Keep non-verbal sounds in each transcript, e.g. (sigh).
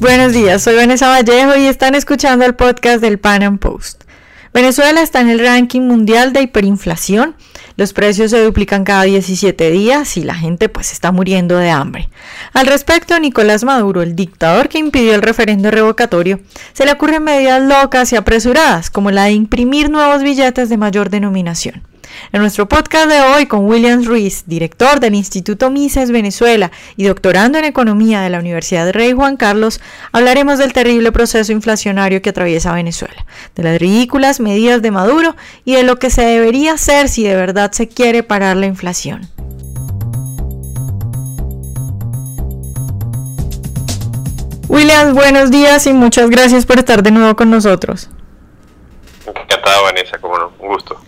Buenos días, soy Vanessa Vallejo y están escuchando el podcast del Pan Am Post. Venezuela está en el ranking mundial de hiperinflación. Los precios se duplican cada 17 días y la gente pues está muriendo de hambre. Al respecto, Nicolás Maduro, el dictador que impidió el referendo revocatorio, se le ocurren medidas locas y apresuradas, como la de imprimir nuevos billetes de mayor denominación. En nuestro podcast de hoy con William Ruiz, director del Instituto Mises Venezuela y doctorando en Economía de la Universidad Rey Juan Carlos, hablaremos del terrible proceso inflacionario que atraviesa Venezuela, de las ridículas medidas de Maduro y de lo que se debería hacer si de verdad se quiere parar la inflación. William, buenos días y muchas gracias por estar de nuevo con nosotros. Encantado, Vanessa, como no, un gusto.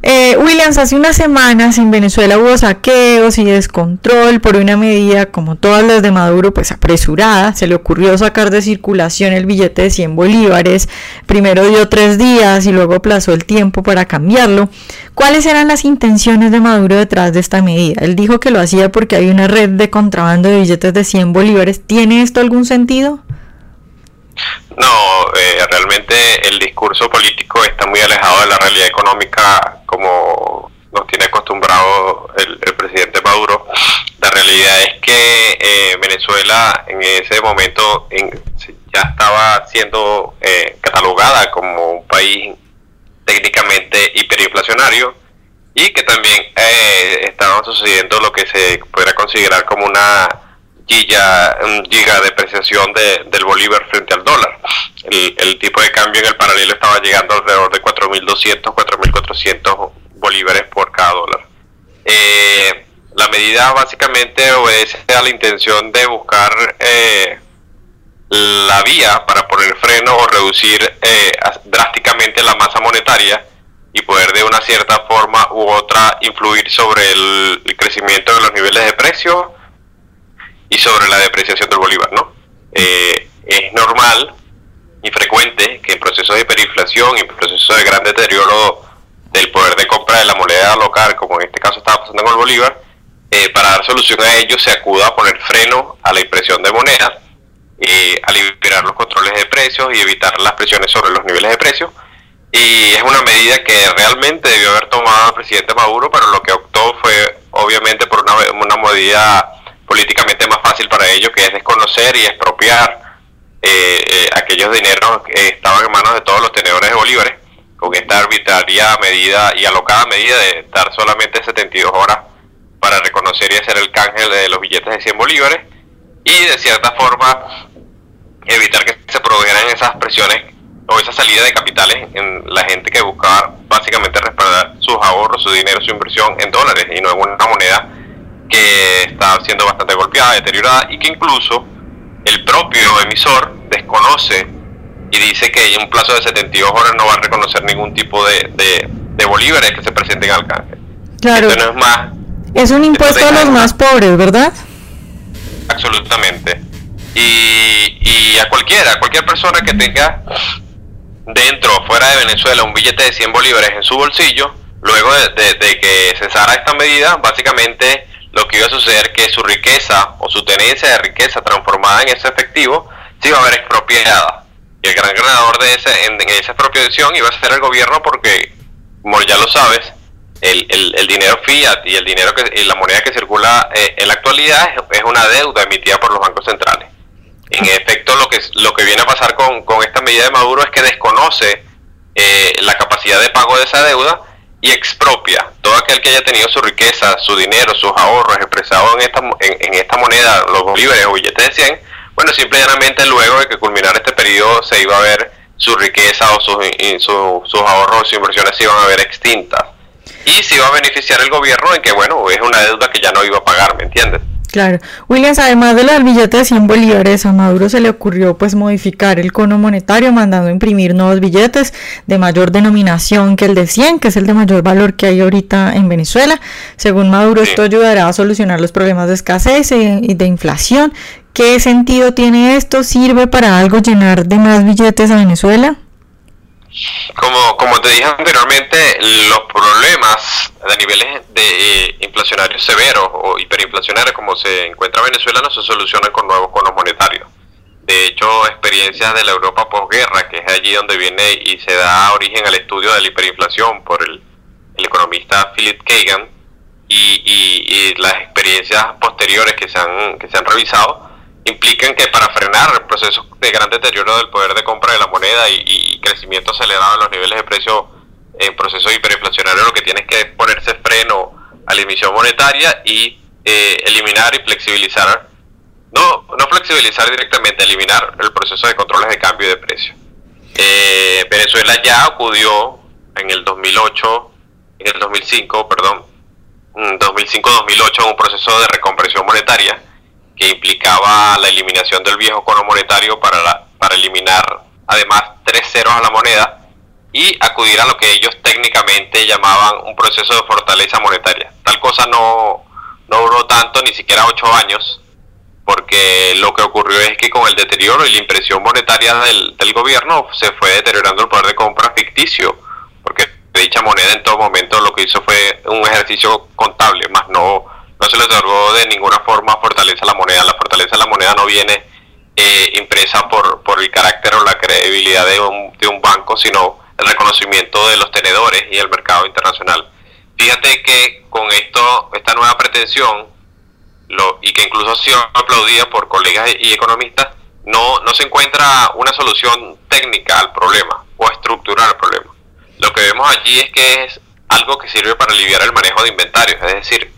Eh, Williams, hace unas semanas en Venezuela hubo saqueos y descontrol por una medida, como todas las de Maduro, pues apresurada. Se le ocurrió sacar de circulación el billete de 100 bolívares. Primero dio tres días y luego aplazó el tiempo para cambiarlo. ¿Cuáles eran las intenciones de Maduro detrás de esta medida? Él dijo que lo hacía porque hay una red de contrabando de billetes de 100 bolívares. ¿Tiene esto algún sentido? No, eh, realmente el discurso político está muy alejado de la realidad económica como nos tiene acostumbrado el, presidente Maduro. La realidad es que eh, Venezuela en ese momento ya estaba siendo eh, catalogada como un país técnicamente hiperinflacionario y que también estaba sucediendo lo que se pudiera considerar como una giga, giga depreciación de, del bolívar frente al dólar. El, tipo de cambio en el paralelo estaba llegando alrededor de 4.200, 4.400 bolívares por cada dólar. Eh, la medida básicamente obedece a la intención de buscar eh, la vía para poner freno o reducir eh, drásticamente la masa monetaria y poder de una cierta forma u otra influir sobre el, el crecimiento de los niveles de precios y sobre la depreciación del bolívar, ¿no? Eh, es normal y frecuente que en procesos de hiperinflación y en procesos de gran deterioro del poder de compra de la moneda local, como en este caso estaba pasando con el bolívar, eh, para dar solución a ello se acuda a poner freno a la impresión de moneda, eh, a liberar los controles de precios y evitar las presiones sobre los niveles de precios. Y es una medida que realmente debió haber tomado el presidente Maduro, pero lo que optó fue obviamente por una, una medida políticamente más fácil para ellos, que es desconocer y expropiar eh, eh, aquellos dineros que estaban en manos de todos los tenedores de bolívares, con esta arbitraria medida y alocada medida de dar solamente 72 horas para reconocer y hacer el canje de los billetes de 100 bolívares y de cierta forma evitar que se produjeran esas presiones o esa salida de capitales en la gente que buscaba básicamente respaldar sus ahorros, su dinero, su inversión en dólares y no en una moneda que está siendo bastante golpeada, deteriorada y que incluso el propio emisor desconoce y dice que en un plazo de 72 horas no va a reconocer ningún tipo de, de, bolívares que se presenten al canje. Claro. es más. Es un impuesto a los más pobres, ¿verdad? Absolutamente. Y, y a cualquiera, a cualquier persona que tenga dentro o fuera de Venezuela un billete de 100 bolívares en su bolsillo, luego de, de que cesara esta medida, básicamente lo que iba a suceder que su riqueza o su tenencia de riqueza transformada en ese efectivo se iba a ver expropiada. Y el gran ganador de ese, en, esa expropiación iba a ser el gobierno porque, como ya lo sabes, el, dinero fiat y el dinero que y la moneda que circula eh, en la actualidad es, una deuda emitida por los bancos centrales. En efecto, lo que, lo que viene a pasar con, con esta medida de Maduro es que desconoce eh, la capacidad de pago de esa deuda y expropia todo aquel que haya tenido su riqueza, su dinero, sus ahorros expresados en esta, en, esta moneda, los bolívares o billetes de 100, bueno, simplemente luego de que culminara este periodo se iba a ver su riqueza o sus, sus ahorros, sus inversiones se iban a ver extintas. Y se iba a beneficiar el gobierno en que, bueno, es una deuda que ya no iba a pagar, ¿me entiendes? Claro. Williams, además de la billete de 100 bolívares, a Maduro se le ocurrió pues modificar el cono monetario mandando imprimir nuevos billetes de mayor denominación que el de 100, que es el de mayor valor que hay ahorita en Venezuela. Según Maduro, esto ayudará a solucionar los problemas de escasez y de inflación. ¿Qué sentido tiene esto? ¿Sirve para algo llenar de más billetes a Venezuela? Como, como te dije anteriormente, los problemas de niveles de eh, inflacionarios severos o hiperinflacionarios como se encuentra Venezuela no se solucionan con nuevos conos monetarios. de hecho experiencias de la Europa posguerra, que es allí donde viene y se da origen al estudio de la hiperinflación por el, economista Philip Kagan y, las experiencias posteriores que se han, que se han revisado implican que para frenar el proceso de gran deterioro del poder de compra de la moneda y, crecimiento acelerado de los niveles de precio en proceso hiperinflacionario lo que tiene es que ponerse freno a la emisión monetaria y eh, eliminar y flexibilizar no, no flexibilizar directamente, eliminar el proceso de controles de cambio de precio. Eh, Venezuela ya acudió en el 2008, en el 2005, perdón, 2005-2008 a un proceso de recompresión monetaria que implicaba la eliminación del viejo cono monetario para, para eliminar además tres ceros a la moneda y acudir a lo que ellos técnicamente llamaban un proceso de fortaleza monetaria. Tal cosa no, no duró tanto, ni siquiera ocho años, porque lo que ocurrió es que con el deterioro y la impresión monetaria del, gobierno se fue deteriorando el poder de compra ficticio, porque dicha moneda en todo momento lo que hizo fue un ejercicio contable, más no, no se le otorgó de ninguna forma fortaleza a la moneda. La fortaleza de la moneda no viene eh, impresa por, por el carácter o la credibilidad de un, de un banco, sino el reconocimiento de los tenedores y el mercado internacional. Fíjate que con esto, esta nueva pretensión, lo, y que incluso ha sido aplaudida por colegas y economistas, no, no se encuentra una solución técnica al problema o estructural al problema. Lo que vemos allí es que es algo que sirve para aliviar el manejo de inventarios, es decir,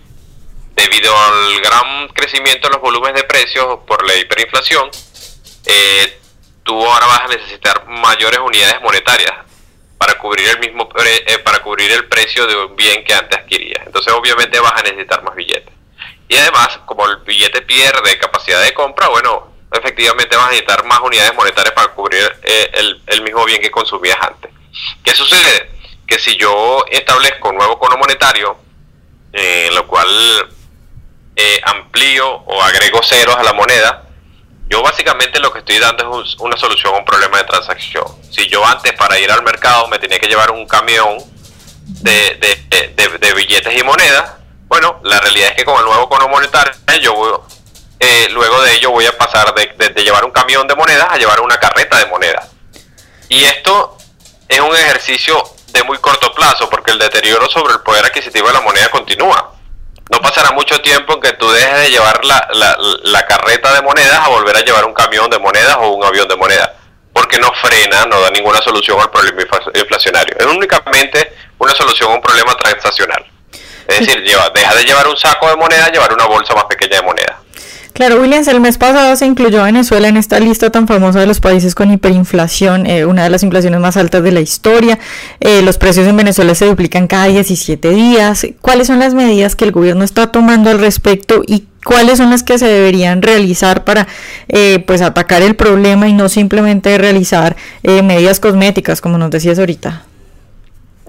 debido al gran crecimiento en los volúmenes de precios por la hiperinflación, eh, tú ahora vas a necesitar mayores unidades monetarias para cubrir el mismo eh, para cubrir el precio de un bien que antes adquirías. Entonces obviamente vas a necesitar más billetes. Y además, como el billete pierde capacidad de compra, bueno, efectivamente vas a necesitar más unidades monetarias para cubrir eh, el, mismo bien que consumías antes. ¿Qué sucede? Que si yo establezco un nuevo cono monetario, eh, lo cual eh, amplío o agrego ceros a la moneda, yo básicamente lo que estoy dando es una solución a un problema de transacción. Si yo antes para ir al mercado me tenía que llevar un camión de, billetes y monedas, bueno, la realidad es que con el nuevo cono monetario, yo eh, luego de ello voy a pasar de, llevar un camión de monedas a llevar una carreta de monedas. Y esto es un ejercicio de muy corto plazo, porque el deterioro sobre el poder adquisitivo de la moneda continúa. No pasará mucho tiempo en que tú dejes de llevar la, la carreta de monedas a volver a llevar un camión de monedas o un avión de monedas, porque no frena, no da ninguna solución al problema inflacionario. Es únicamente una solución a un problema transaccional. Es decir, deja de llevar un saco de moneda, llevar una bolsa más pequeña de moneda. Claro, Williams, el mes pasado se incluyó a Venezuela en esta lista tan famosa de los países con hiperinflación, eh, una de las inflaciones más altas de la historia. Eh, los precios en Venezuela se duplican cada 17 días. ¿Cuáles son las medidas que el gobierno está tomando al respecto y cuáles son las que se deberían realizar para eh, pues atacar el problema y no simplemente realizar medidas cosméticas, como nos decías ahorita?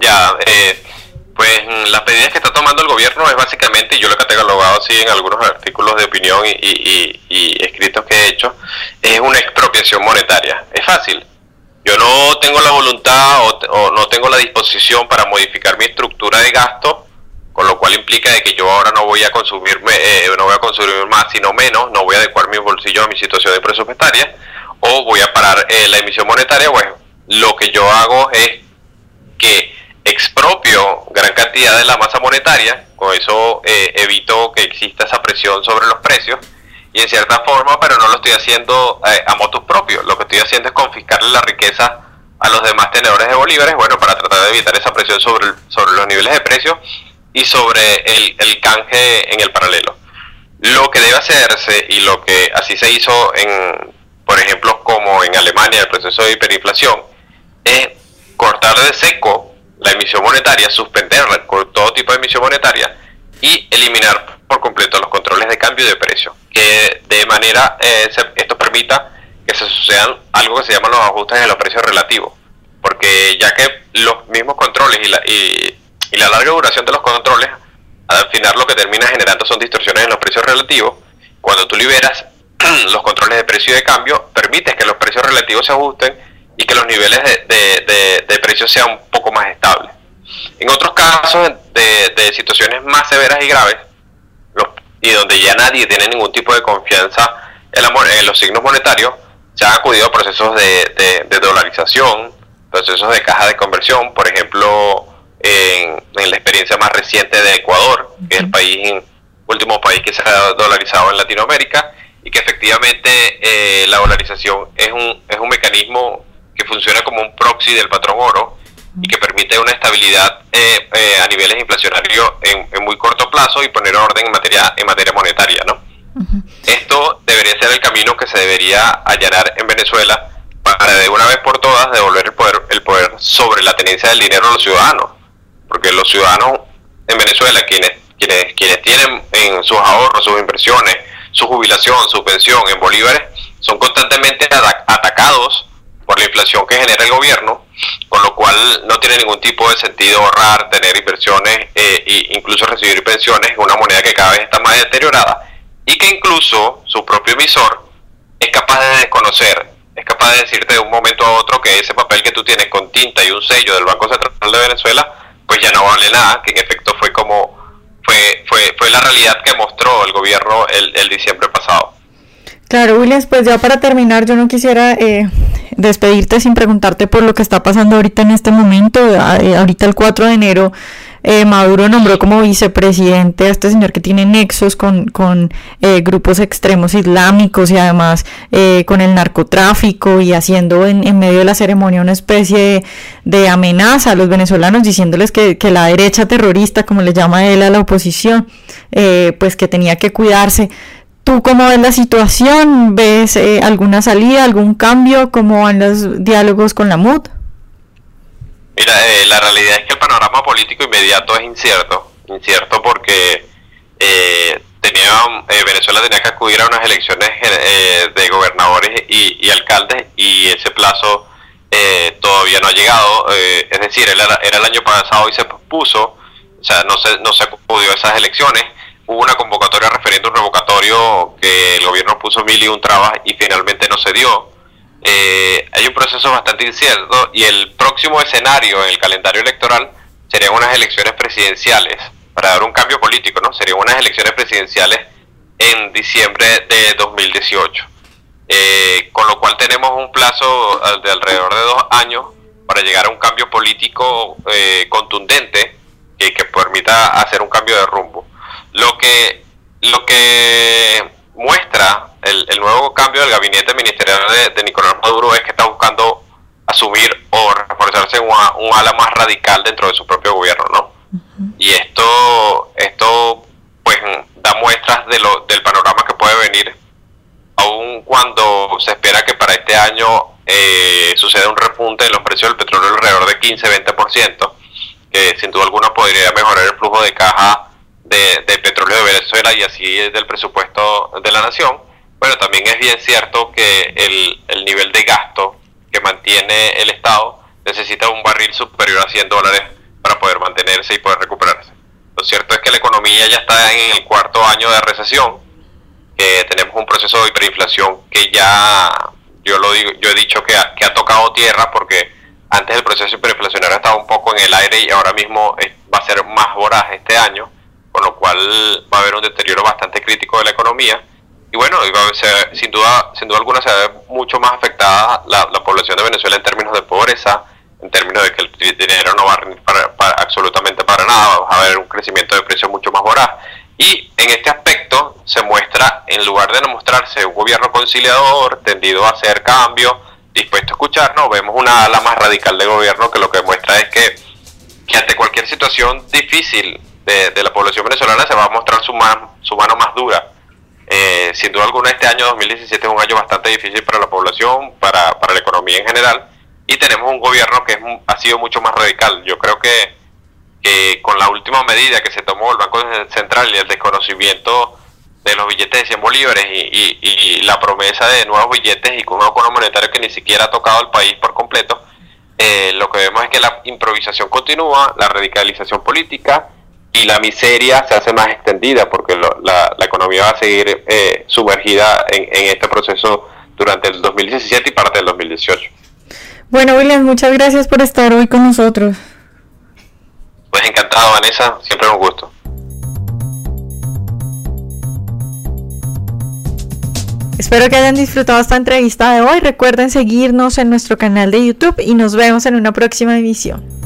Ya, eh pues mm, las medidas que está tomando el gobierno es básicamente, yo lo he catalogado así en algunos artículos de opinión y, escritos que he hecho, es una expropiación monetaria. Es fácil. Yo no tengo la voluntad o, no tengo la disposición para modificar mi estructura de gasto, con lo cual implica de que yo ahora no voy a consumirme, eh, no voy a consumir más sino menos, no voy a adecuar mi bolsillo a mi situación de presupuestaria, o voy a parar eh, la emisión monetaria, pues lo que yo hago es que expropio gran cantidad de la masa monetaria, con eso eh, evito que exista esa presión sobre los precios y en cierta forma, pero no lo estoy haciendo eh, a motus propios, lo que estoy haciendo es confiscarle la riqueza a los demás tenedores de bolívares, bueno, para tratar de evitar esa presión sobre, los niveles de precios y sobre el, el canje en el paralelo. Lo que debe hacerse y lo que así se hizo en, por ejemplo, como en Alemania, el proceso de hiperinflación, es cortar de seco la emisión monetaria, suspenderla con todo tipo de emisión monetaria y eliminar por completo los controles de cambio de precio, que de manera eh, esto permita que se sucedan algo que se llaman los ajustes en los precios relativos, porque ya que los mismos controles y la, y, la larga duración de los controles, al final lo que termina generando son distorsiones en los precios relativos, cuando tú liberas (clears throat) los controles de precio y de cambio, permites que los precios relativos se ajusten y que los niveles de, de, precios sean un poco más estables. En otros casos de, situaciones más severas y graves, y donde ya nadie tiene ningún tipo de confianza en, en los signos monetarios, se han acudido a procesos de, de, dolarización, procesos de caja de conversión, por ejemplo, en, la experiencia más reciente de Ecuador, que es el país último país que se ha dolarizado en Latinoamérica, y que efectivamente eh, la dolarización es un, es un mecanismo que funciona como un proxy del patrón oro y que permite una estabilidad eh, eh, a niveles inflacionarios en, en, muy corto plazo y poner orden en materia, en materia monetaria, ¿no? Esto debería ser el camino que se debería allanar en Venezuela para de una vez por todas devolver el poder, el poder sobre la tenencia del dinero a los ciudadanos. Porque los ciudadanos en Venezuela, quienes, quienes, quienes tienen en sus ahorros, sus inversiones, su jubilación, su pensión en bolívares, son constantemente atacados por la inflación que genera el gobierno, con lo cual no tiene ningún tipo de sentido ahorrar, tener inversiones e incluso recibir pensiones en una moneda que cada vez está más deteriorada y que incluso su propio emisor es capaz de desconocer, es capaz de decirte de un momento a otro que ese papel que tú tienes con tinta y un sello del Banco Central de Venezuela, pues ya no vale nada, que en efecto fue como fue fue fue la realidad que mostró el gobierno el, el diciembre pasado. Claro, Williams, pues ya para terminar, yo no quisiera eh, despedirte sin preguntarte por lo que está pasando ahorita en este momento. Eh, ahorita el 4 de enero eh, Maduro nombró como vicepresidente a este señor que tiene nexos con, con eh, grupos extremos islámicos y además eh, con el narcotráfico y haciendo en, en, medio de la ceremonia una especie de, amenaza a los venezolanos diciéndoles que, que, la derecha terrorista, como le llama él a la oposición, pues que tenía que cuidarse. ¿Tú cómo ves la situación? ¿Ves alguna salida, algún cambio? ¿Cómo van los diálogos con la MUD? Mira, eh, la realidad es que el panorama político inmediato es incierto, incierto porque eh, tenía, eh, Venezuela tenía que acudir a unas elecciones de gobernadores y, alcaldes y ese plazo todavía no ha llegado, es decir, era, era, el año pasado y se pospuso, o sea, no se, no se acudió a esas elecciones, hubo una convocatoria referéndum revocatorio que el gobierno puso mil y un trabas y finalmente no se dio eh, hay un proceso bastante incierto y el próximo escenario en el calendario electoral serían unas elecciones presidenciales, para dar un cambio político, ¿no? Serían unas elecciones presidenciales en diciembre de 2018. Eh, con lo cual tenemos un plazo de alrededor de dos años para llegar a un cambio político eh, contundente que permita hacer un cambio de rumbo. Lo que, lo que muestra el, nuevo cambio del gabinete ministerial de, Nicolás Maduro es que está buscando asumir o reforzarse un, un ala más radical dentro de su propio gobierno, ¿no? Y esto, esto pues da muestras de lo, del panorama que puede venir, aun cuando se espera que para este año eh, suceda un repunte de los precios del petróleo alrededor de 15-20%, que sin duda alguna podría mejorar el flujo de caja de, petróleo de Venezuela y así del presupuesto de la nación bueno, también es bien cierto que el, el nivel de gasto que mantiene el Estado necesita un barril superior a 100 dólares para poder mantenerse y poder recuperarse. Lo cierto es que la economía ya está en el cuarto año de recesión, que tenemos un proceso de hiperinflación que ya, yo lo digo, yo he dicho que ha, que ha tocado tierra porque antes el proceso hiperinflacionario estaba un poco en el aire y ahora mismo va a ser más voraz este año, con lo cual va a haber un deterioro bastante crítico de la economía y bueno, sin duda, sin duda alguna se ve mucho más afectada la, población de Venezuela en términos de pobreza, en términos de que el dinero no va a rendir para, absolutamente para nada, va a haber un crecimiento de precios mucho más voraz. Y en este aspecto se muestra, en lugar de no mostrarse un gobierno conciliador, tendido a hacer cambios, dispuesto a escucharnos, vemos una ala más radical de gobierno que lo que demuestra es que, que ante cualquier situación difícil de, la población venezolana se va a mostrar su, su mano más dura eh, sin duda alguna este año 2017 es un año bastante difícil para la población, para, para la economía en general, y tenemos un gobierno que es, ha sido mucho más radical. Yo creo que, con la última medida que se tomó el Banco Central y el desconocimiento de los billetes de 100 bolívares y, y, la promesa de nuevos billetes y con un acuerdo monetario que ni siquiera ha tocado al país por completo, eh, lo que vemos es que la improvisación continúa, la radicalización política, y la miseria se hace más extendida porque la, la, economía va a seguir eh, sumergida en, en, este proceso durante el 2017 y parte del 2018. Bueno, William, muchas gracias por estar hoy con nosotros. Pues encantado, Vanessa, siempre un gusto. Espero que hayan disfrutado esta entrevista de hoy. Recuerden seguirnos en nuestro canal de YouTube y nos vemos en una próxima emisión.